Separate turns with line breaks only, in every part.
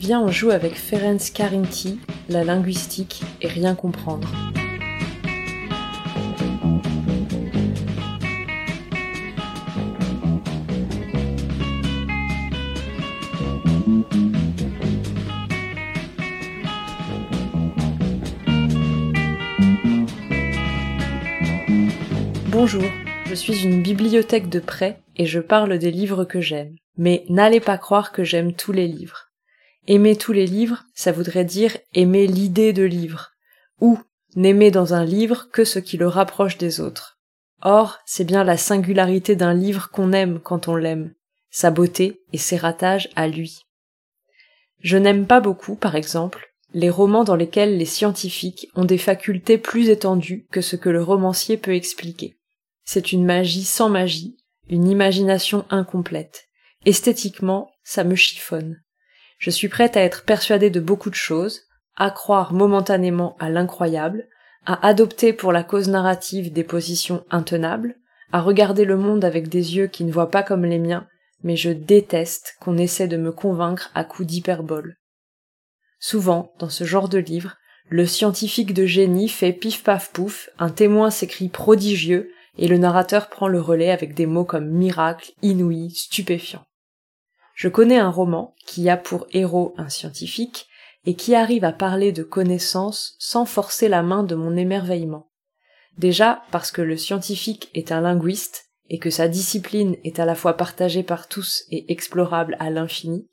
Viens, on joue avec Ferenc Karinti, la linguistique et rien comprendre. Bonjour, je suis une bibliothèque de prêt et je parle des livres que j'aime. Mais n'allez pas croire que j'aime tous les livres. Aimer tous les livres, ça voudrait dire aimer l'idée de livre, ou n'aimer dans un livre que ce qui le rapproche des autres. Or, c'est bien la singularité d'un livre qu'on aime quand on l'aime, sa beauté et ses ratages à lui. Je n'aime pas beaucoup, par exemple, les romans dans lesquels les scientifiques ont des facultés plus étendues que ce que le romancier peut expliquer. C'est une magie sans magie, une imagination incomplète. Esthétiquement, ça me chiffonne. Je suis prête à être persuadée de beaucoup de choses, à croire momentanément à l'incroyable, à adopter pour la cause narrative des positions intenables, à regarder le monde avec des yeux qui ne voient pas comme les miens, mais je déteste qu'on essaie de me convaincre à coups d'hyperbole. Souvent, dans ce genre de livre, le scientifique de génie fait pif paf pouf, un témoin s'écrit prodigieux, et le narrateur prend le relais avec des mots comme miracle, inouï, stupéfiant. Je connais un roman qui a pour héros un scientifique et qui arrive à parler de connaissances sans forcer la main de mon émerveillement. Déjà parce que le scientifique est un linguiste et que sa discipline est à la fois partagée par tous et explorable à l'infini,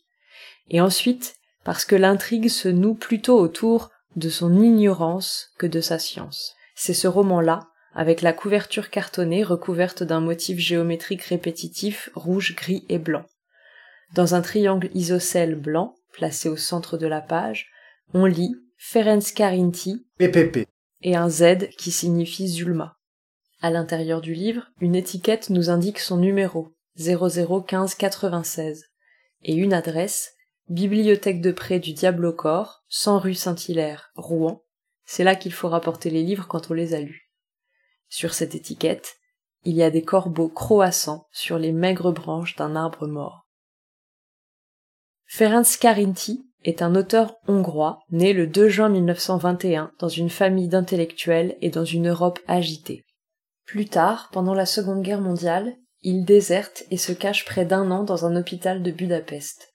et ensuite parce que l'intrigue se noue plutôt autour de son ignorance que de sa science. C'est ce roman-là, avec la couverture cartonnée recouverte d'un motif géométrique répétitif rouge, gris et blanc. Dans un triangle isocèle blanc, placé au centre de la page, on lit Ferenc Karinti
PPP
et un Z qui signifie Zulma. À l'intérieur du livre, une étiquette nous indique son numéro 001596 et une adresse Bibliothèque de près du Diable au corps, 100 rue Saint-Hilaire, Rouen. C'est là qu'il faut rapporter les livres quand on les a lus. Sur cette étiquette, il y a des corbeaux croassants sur les maigres branches d'un arbre mort. Ferenc Karinti est un auteur hongrois né le 2 juin 1921 dans une famille d'intellectuels et dans une Europe agitée. Plus tard, pendant la Seconde Guerre mondiale, il déserte et se cache près d'un an dans un hôpital de Budapest.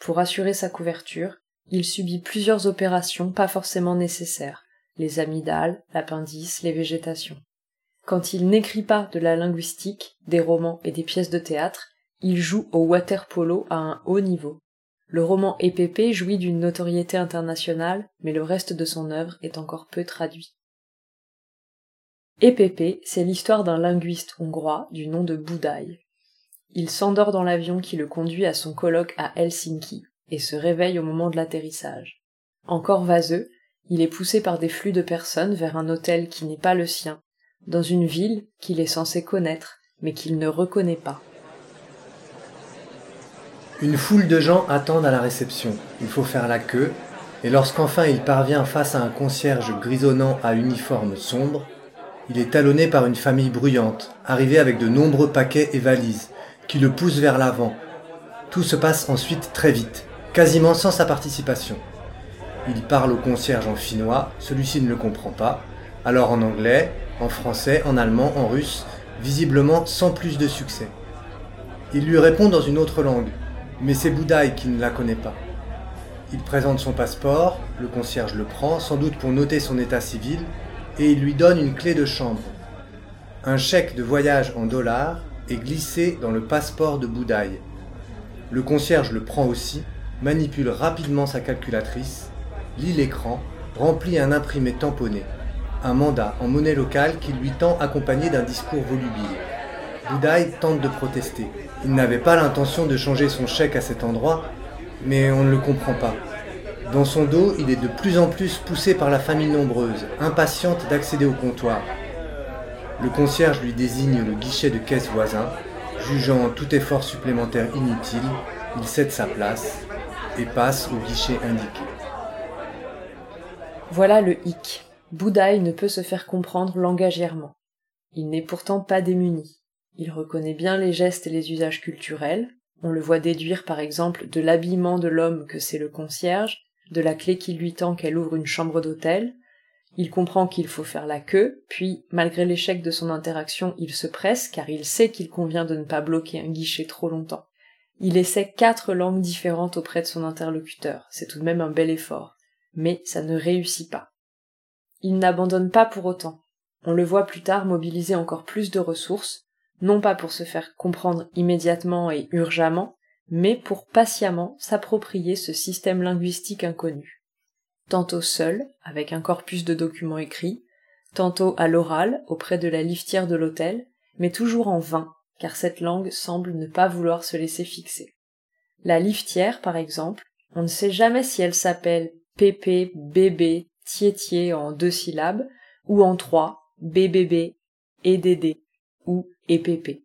Pour assurer sa couverture, il subit plusieurs opérations pas forcément nécessaires, les amygdales, l'appendice, les végétations. Quand il n'écrit pas de la linguistique, des romans et des pièces de théâtre, il joue au water polo à un haut niveau. Le roman Épépé jouit d'une notoriété internationale, mais le reste de son œuvre est encore peu traduit. Épépé, c'est l'histoire d'un linguiste hongrois du nom de Boudaï. Il s'endort dans l'avion qui le conduit à son colloque à Helsinki et se réveille au moment de l'atterrissage. Encore vaseux, il est poussé par des flux de personnes vers un hôtel qui n'est pas le sien, dans une ville qu'il est censé connaître, mais qu'il ne reconnaît pas.
Une foule de gens attendent à la réception. Il faut faire la queue, et lorsqu'enfin il parvient face à un concierge grisonnant à uniforme sombre, il est talonné par une famille bruyante, arrivée avec de nombreux paquets et valises, qui le poussent vers l'avant. Tout se passe ensuite très vite, quasiment sans sa participation. Il parle au concierge en finnois, celui-ci ne le comprend pas, alors en anglais, en français, en allemand, en russe, visiblement sans plus de succès. Il lui répond dans une autre langue, mais c'est Boudaï qui ne la connaît pas. Il présente son passeport, le concierge le prend, sans doute pour noter son état civil, et il lui donne une clé de chambre. Un chèque de voyage en dollars est glissé dans le passeport de Boudaï. Le concierge le prend aussi, manipule rapidement sa calculatrice, lit l'écran, remplit un imprimé tamponné, un mandat en monnaie locale qui lui tend accompagné d'un discours volubile. Boudaï tente de protester. Il n'avait pas l'intention de changer son chèque à cet endroit, mais on ne le comprend pas. Dans son dos, il est de plus en plus poussé par la famille nombreuse, impatiente d'accéder au comptoir. Le concierge lui désigne le guichet de caisse voisin. Jugeant tout effort supplémentaire inutile, il cède sa place et passe au guichet indiqué.
Voilà le hic. Boudaï ne peut se faire comprendre langagièrement. Il n'est pourtant pas démuni. Il reconnaît bien les gestes et les usages culturels. On le voit déduire par exemple de l'habillement de l'homme que c'est le concierge, de la clé qui lui tend qu'elle ouvre une chambre d'hôtel. Il comprend qu'il faut faire la queue, puis, malgré l'échec de son interaction, il se presse car il sait qu'il convient de ne pas bloquer un guichet trop longtemps. Il essaie quatre langues différentes auprès de son interlocuteur, c'est tout de même un bel effort, mais ça ne réussit pas. Il n'abandonne pas pour autant. On le voit plus tard mobiliser encore plus de ressources, non pas pour se faire comprendre immédiatement et urgemment, mais pour patiemment s'approprier ce système linguistique inconnu. Tantôt seul, avec un corpus de documents écrits, tantôt à l'oral, auprès de la liftière de l'hôtel, mais toujours en vain, car cette langue semble ne pas vouloir se laisser fixer. La liftière, par exemple, on ne sait jamais si elle s'appelle pépé, bébé, tiétié en deux syllabes, ou en trois, BBB, EDD, ou EPP.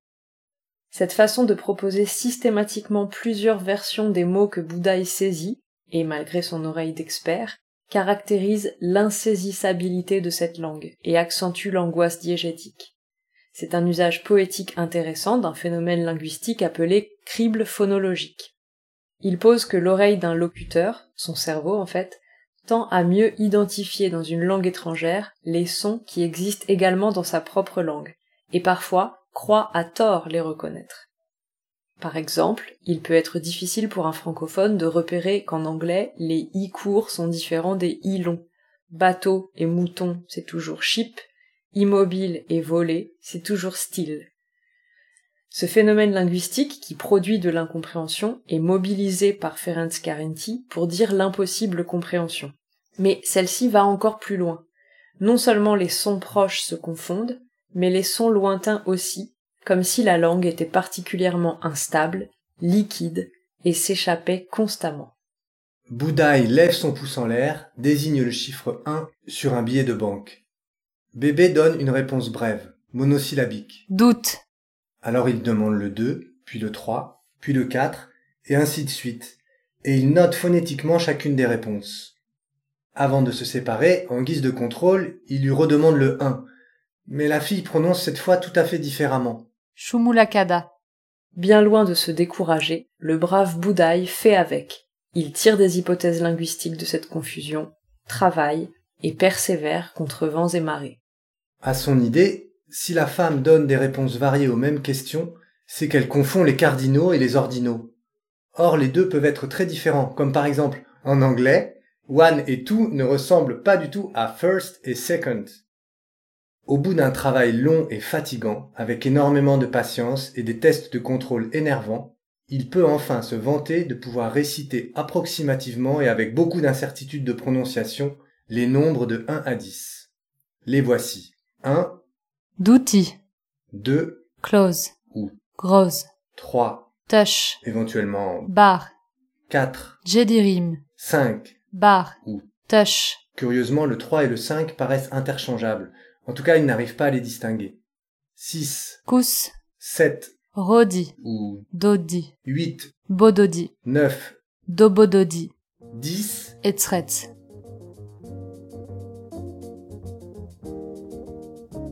Cette façon de proposer systématiquement plusieurs versions des mots que Bouddha saisit, et malgré son oreille d'expert, caractérise l'insaisissabilité de cette langue et accentue l'angoisse diégétique. C'est un usage poétique intéressant d'un phénomène linguistique appelé crible phonologique. Il pose que l'oreille d'un locuteur, son cerveau en fait, tend à mieux identifier dans une langue étrangère les sons qui existent également dans sa propre langue, et parfois croit à tort les reconnaître. Par exemple, il peut être difficile pour un francophone de repérer qu'en anglais, les i courts sont différents des i longs. Bateau et mouton, c'est toujours ship, immobile et volé, c'est toujours style. Ce phénomène linguistique qui produit de l'incompréhension est mobilisé par Ferenc Carenti pour dire l'impossible compréhension. Mais celle-ci va encore plus loin. Non seulement les sons proches se confondent, mais les sons lointains aussi, comme si la langue était particulièrement instable, liquide, et s'échappait constamment.
Boudaï lève son pouce en l'air, désigne le chiffre 1 sur un billet de banque. Bébé donne une réponse brève, monosyllabique.
Doute.
Alors il demande le 2, puis le 3, puis le 4, et ainsi de suite, et il note phonétiquement chacune des réponses. Avant de se séparer, en guise de contrôle, il lui redemande le 1, mais la fille prononce cette fois tout à fait différemment.
Shumulakada.
Bien loin de se décourager, le brave Boudaï fait avec. Il tire des hypothèses linguistiques de cette confusion, travaille et persévère contre vents et marées.
À son idée, si la femme donne des réponses variées aux mêmes questions, c'est qu'elle confond les cardinaux et les ordinaux. Or, les deux peuvent être très différents, comme par exemple, en anglais, one et two ne ressemblent pas du tout à first et second. Au bout d'un travail long et fatigant, avec énormément de patience et des tests de contrôle énervants, il peut enfin se vanter de pouvoir réciter approximativement et avec beaucoup d'incertitude de prononciation les nombres de 1 à 10. Les voici. 1.
Douti.
2.
Close.
Ou.
Grosse.
3.
Touch.
Éventuellement
Bar.
4.
Jedirim.
5.
Bar.
Ou.
Touch.
Curieusement, le 3 et le 5 paraissent interchangeables. En tout cas, il n'arrive pas à les distinguer. 6,
Kus.
7
Rodi.
ou
Dodi.
8,
Bododi.
9,
Dobododi.
10.
Etzret.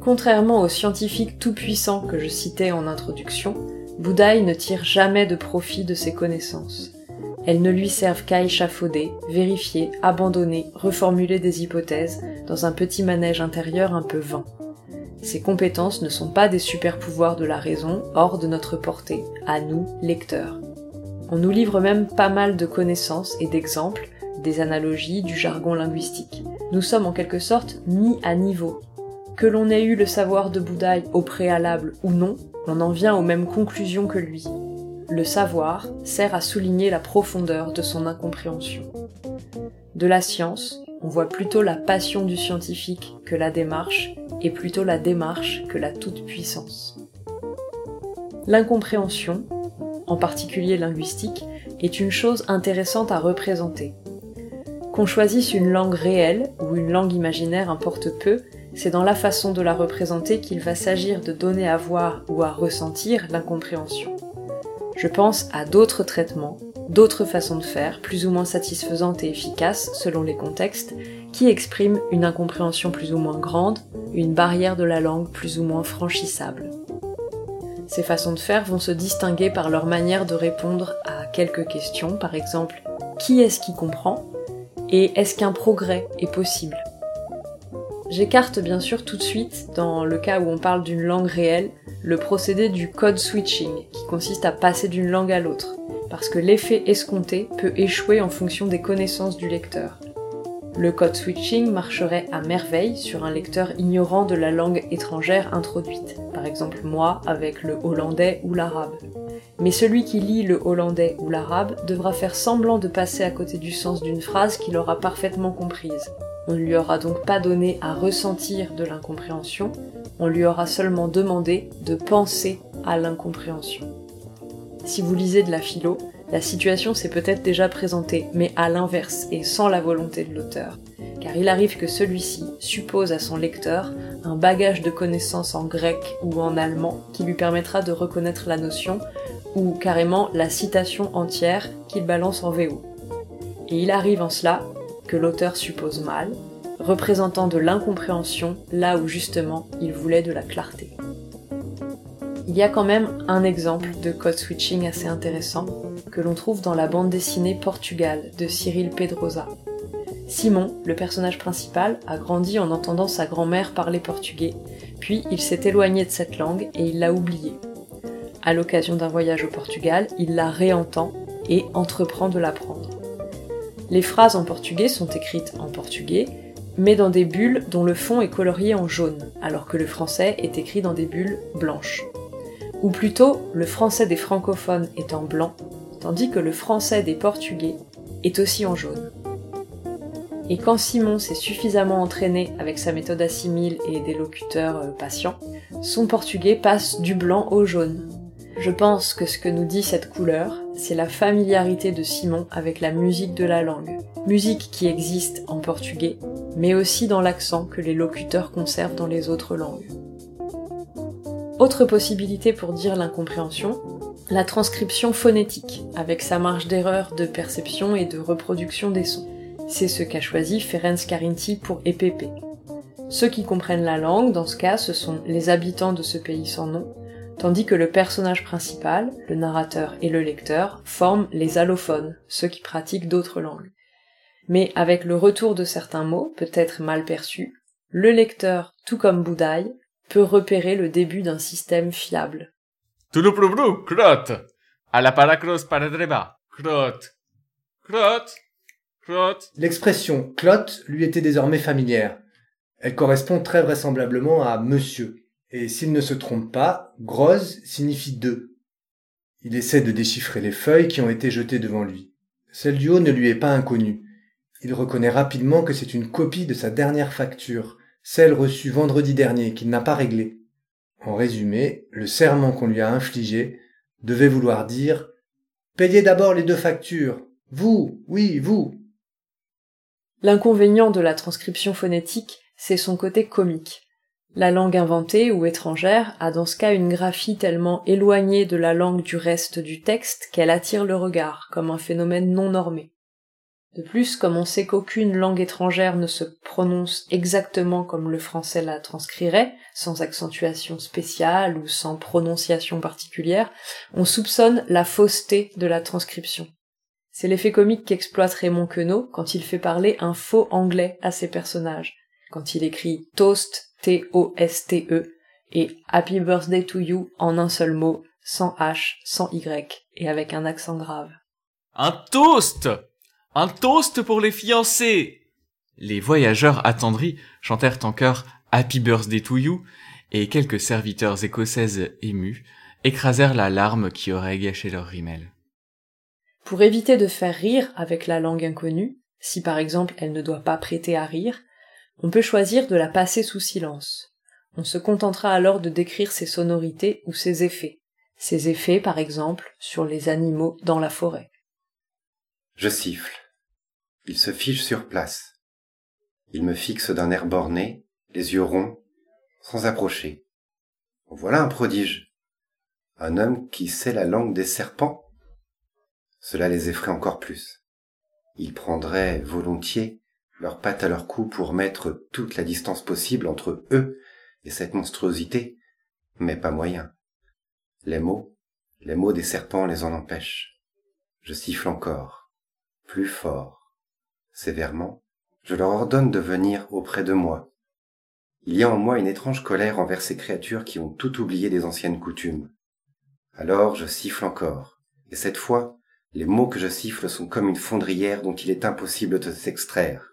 Contrairement aux scientifiques tout-puissants que je citais en introduction, Boudaï ne tire jamais de profit de ses connaissances. Elles ne lui servent qu'à échafauder, vérifier, abandonner, reformuler des hypothèses dans un petit manège intérieur un peu vain. Ces compétences ne sont pas des super-pouvoirs de la raison hors de notre portée, à nous, lecteurs. On nous livre même pas mal de connaissances et d'exemples, des analogies, du jargon linguistique. Nous sommes en quelque sorte mis à niveau. Que l'on ait eu le savoir de Bouddhaï au préalable ou non, on en vient aux mêmes conclusions que lui. Le savoir sert à souligner la profondeur de son incompréhension. De la science, on voit plutôt la passion du scientifique que la démarche, et plutôt la démarche que la toute-puissance. L'incompréhension, en particulier linguistique, est une chose intéressante à représenter. Qu'on choisisse une langue réelle ou une langue imaginaire importe peu, c'est dans la façon de la représenter qu'il va s'agir de donner à voir ou à ressentir l'incompréhension. Je pense à d'autres traitements, d'autres façons de faire, plus ou moins satisfaisantes et efficaces selon les contextes, qui expriment une incompréhension plus ou moins grande, une barrière de la langue plus ou moins franchissable. Ces façons de faire vont se distinguer par leur manière de répondre à quelques questions, par exemple qui est-ce qui comprend? Et est-ce qu'un progrès est possible? J'écarte bien sûr tout de suite, dans le cas où on parle d'une langue réelle, le procédé du code switching, qui consiste à passer d'une langue à l'autre, parce que l'effet escompté peut échouer en fonction des connaissances du lecteur. Le code switching marcherait à merveille sur un lecteur ignorant de la langue étrangère introduite, par exemple moi avec le hollandais ou l'arabe. Mais celui qui lit le hollandais ou l'arabe devra faire semblant de passer à côté du sens d'une phrase qu'il aura parfaitement comprise. On ne lui aura donc pas donné à ressentir de l'incompréhension, on lui aura seulement demandé de penser à l'incompréhension. Si vous lisez de la philo, la situation s'est peut-être déjà présentée, mais à l'inverse et sans la volonté de l'auteur, car il arrive que celui-ci suppose à son lecteur un bagage de connaissances en grec ou en allemand qui lui permettra de reconnaître la notion, ou carrément la citation entière qu'il balance en VO. Et il arrive en cela que l'auteur suppose mal, représentant de l'incompréhension là où justement il voulait de la clarté. Il y a quand même un exemple de code switching assez intéressant que l'on trouve dans la bande dessinée Portugal de Cyril Pedrosa. Simon, le personnage principal, a grandi en entendant sa grand-mère parler portugais, puis il s'est éloigné de cette langue et il l'a oubliée. À l'occasion d'un voyage au Portugal, il la réentend et entreprend de l'apprendre. Les phrases en portugais sont écrites en portugais, mais dans des bulles dont le fond est colorié en jaune, alors que le français est écrit dans des bulles blanches ou plutôt le français des francophones est en blanc, tandis que le français des portugais est aussi en jaune. Et quand Simon s'est suffisamment entraîné avec sa méthode assimile et des locuteurs euh, patients, son portugais passe du blanc au jaune. Je pense que ce que nous dit cette couleur, c'est la familiarité de Simon avec la musique de la langue. Musique qui existe en portugais, mais aussi dans l'accent que les locuteurs conservent dans les autres langues. Autre possibilité pour dire l'incompréhension, la transcription phonétique, avec sa marge d'erreur de perception et de reproduction des sons. C'est ce qu'a choisi Ferenc Carinti pour EPP. Ceux qui comprennent la langue, dans ce cas, ce sont les habitants de ce pays sans nom, tandis que le personnage principal, le narrateur et le lecteur, forment les allophones, ceux qui pratiquent d'autres langues. Mais avec le retour de certains mots, peut-être mal perçus, le lecteur, tout comme Boudaille, peut repérer le début d'un système fiable.
L'expression clotte lui était désormais familière. Elle correspond très vraisemblablement à monsieur. Et s'il ne se trompe pas, grosse signifie deux. Il essaie de déchiffrer les feuilles qui ont été jetées devant lui. Celle du haut ne lui est pas inconnue. Il reconnaît rapidement que c'est une copie de sa dernière facture, celle reçue vendredi dernier qu'il n'a pas réglée. En résumé, le serment qu'on lui a infligé devait vouloir dire Payez d'abord les deux factures. Vous, oui, vous.
L'inconvénient de la transcription phonétique, c'est son côté comique. La langue inventée ou étrangère a dans ce cas une graphie tellement éloignée de la langue du reste du texte qu'elle attire le regard, comme un phénomène non normé. De plus, comme on sait qu'aucune langue étrangère ne se prononce exactement comme le français la transcrirait, sans accentuation spéciale ou sans prononciation particulière, on soupçonne la fausseté de la transcription. C'est l'effet comique qu'exploite Raymond Queneau quand il fait parler un faux anglais à ses personnages, quand il écrit toast, T-O-S-T-E, et Happy Birthday to You en un seul mot, sans H, sans Y, et avec un accent grave.
Un toast un toast pour les fiancés Les voyageurs attendris chantèrent en chœur Happy Birthday to You, et quelques serviteurs écossaises émus écrasèrent la larme qui aurait gâché leur rimel.
Pour éviter de faire rire avec la langue inconnue, si par exemple elle ne doit pas prêter à rire, on peut choisir de la passer sous silence. On se contentera alors de décrire ses sonorités ou ses effets. Ses effets, par exemple, sur les animaux dans la forêt.
Je siffle. Il se fige sur place. Il me fixe d'un air borné, les yeux ronds, sans approcher. Voilà un prodige. Un homme qui sait la langue des serpents. Cela les effraie encore plus. Ils prendraient volontiers leurs pattes à leur cou pour mettre toute la distance possible entre eux et cette monstruosité, mais pas moyen. Les mots, les mots des serpents les en empêchent. Je siffle encore, plus fort, sévèrement, je leur ordonne de venir auprès de moi. Il y a en moi une étrange colère envers ces créatures qui ont tout oublié des anciennes coutumes. Alors je siffle encore, et cette fois, les mots que je siffle sont comme une fondrière dont il est impossible de s'extraire.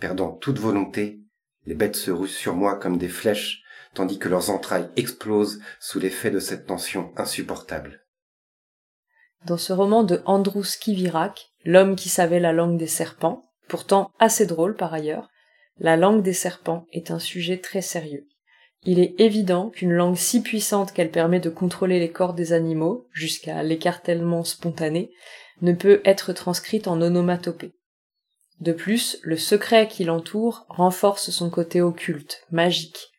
Perdant toute volonté, les bêtes se ruent sur moi comme des flèches, tandis que leurs entrailles explosent sous l'effet de cette tension insupportable.
Dans ce roman de Andrus Kivirak, L'homme qui savait la langue des serpents, pourtant assez drôle par ailleurs, la langue des serpents est un sujet très sérieux. Il est évident qu'une langue si puissante qu'elle permet de contrôler les corps des animaux, jusqu'à l'écartèlement spontané, ne peut être transcrite en onomatopée. De plus, le secret qui l'entoure renforce son côté occulte, magique.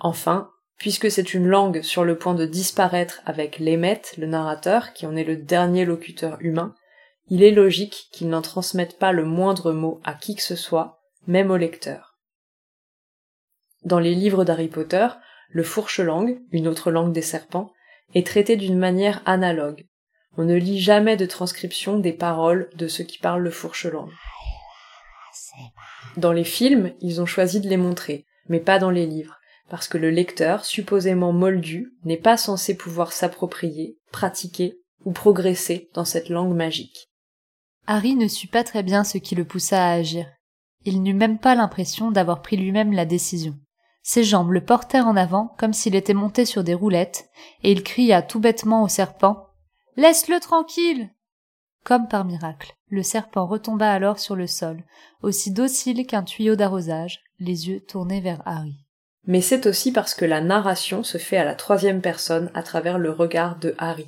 Enfin, puisque c'est une langue sur le point de disparaître avec l'émette, le narrateur, qui en est le dernier locuteur humain, il est logique qu'il n'en transmette pas le moindre mot à qui que ce soit, même au lecteur. Dans les livres d'Harry Potter, le fourche-langue, une autre langue des serpents, est traité d'une manière analogue. On ne lit jamais de transcription des paroles de ceux qui parlent le fourche-langue. Dans les films, ils ont choisi de les montrer, mais pas dans les livres, parce que le lecteur, supposément moldu, n'est pas censé pouvoir s'approprier, pratiquer ou progresser dans cette langue magique.
Harry ne sut pas très bien ce qui le poussa à agir. Il n'eut même pas l'impression d'avoir pris lui-même la décision. Ses jambes le portèrent en avant comme s'il était monté sur des roulettes, et il cria tout bêtement au serpent. Laisse-le tranquille. Comme par miracle, le serpent retomba alors sur le sol, aussi docile qu'un tuyau d'arrosage, les yeux tournés vers Harry.
Mais c'est aussi parce que la narration se fait à la troisième personne à travers le regard de Harry.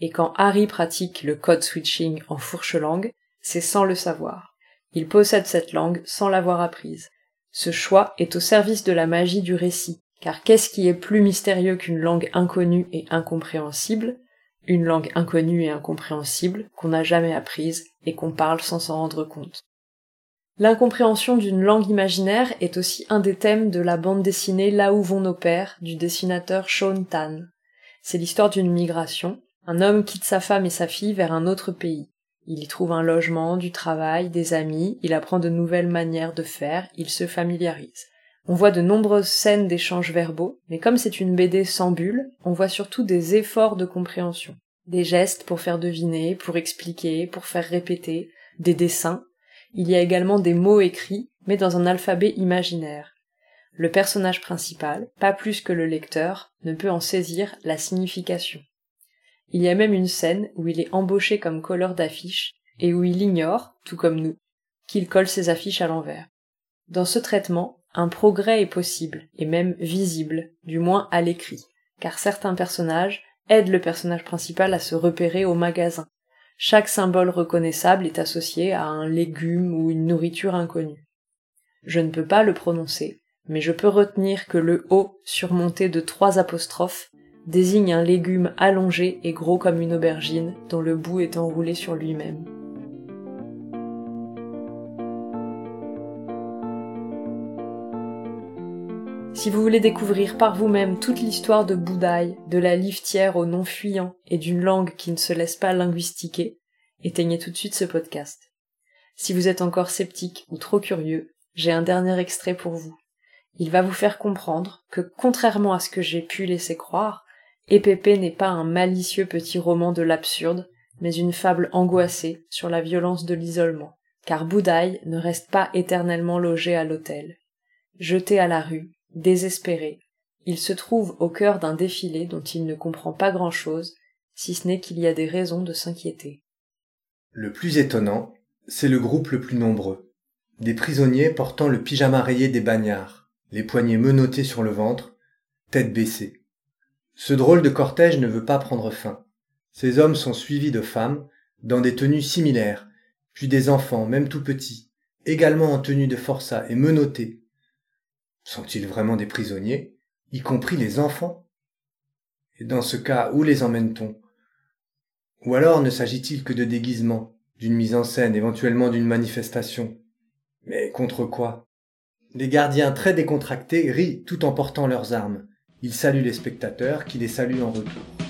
Et quand Harry pratique le code switching en fourche-langue, c'est sans le savoir. Il possède cette langue sans l'avoir apprise. Ce choix est au service de la magie du récit, car qu'est-ce qui est plus mystérieux qu'une langue inconnue et incompréhensible? Une langue inconnue et incompréhensible qu'on n'a jamais apprise et qu'on parle sans s'en rendre compte. L'incompréhension d'une langue imaginaire est aussi un des thèmes de la bande dessinée Là où vont nos pères du dessinateur Sean Tan. C'est l'histoire d'une migration. Un homme quitte sa femme et sa fille vers un autre pays. Il y trouve un logement, du travail, des amis, il apprend de nouvelles manières de faire, il se familiarise. On voit de nombreuses scènes d'échanges verbaux, mais comme c'est une BD sans bulles, on voit surtout des efforts de compréhension. Des gestes pour faire deviner, pour expliquer, pour faire répéter, des dessins, il y a également des mots écrits, mais dans un alphabet imaginaire. Le personnage principal, pas plus que le lecteur, ne peut en saisir la signification. Il y a même une scène où il est embauché comme colleur d'affiches et où il ignore, tout comme nous, qu'il colle ses affiches à l'envers. Dans ce traitement, un progrès est possible, et même visible, du moins à l'écrit, car certains personnages aident le personnage principal à se repérer au magasin, chaque symbole reconnaissable est associé à un légume ou une nourriture inconnue. Je ne peux pas le prononcer, mais je peux retenir que le O surmonté de trois apostrophes désigne un légume allongé et gros comme une aubergine dont le bout est enroulé sur lui-même. Si vous voulez découvrir par vous-même toute l'histoire de Boudaï, de la liftière au nom fuyant et d'une langue qui ne se laisse pas linguistiquer, éteignez tout de suite ce podcast. Si vous êtes encore sceptique ou trop curieux, j'ai un dernier extrait pour vous. Il va vous faire comprendre que, contrairement à ce que j'ai pu laisser croire, Épépé n'est pas un malicieux petit roman de l'absurde, mais une fable angoissée sur la violence de l'isolement, car Boudaï ne reste pas éternellement logé à l'hôtel. Jeté à la rue, Désespéré, il se trouve au cœur d'un défilé dont il ne comprend pas grand-chose, si ce n'est qu'il y a des raisons de s'inquiéter.
Le plus étonnant, c'est le groupe le plus nombreux. Des prisonniers portant le pyjama rayé des bagnards, les poignets menottés sur le ventre, tête baissée. Ce drôle de cortège ne veut pas prendre fin. Ces hommes sont suivis de femmes, dans des tenues similaires, puis des enfants, même tout petits, également en tenue de forçat et menottés, sont-ils vraiment des prisonniers, y compris les enfants? Et dans ce cas, où les emmène-t-on? Ou alors ne s'agit-il que de déguisement, d'une mise en scène, éventuellement d'une manifestation? Mais contre quoi? Les gardiens très décontractés rient tout en portant leurs armes. Ils saluent les spectateurs qui les saluent en retour.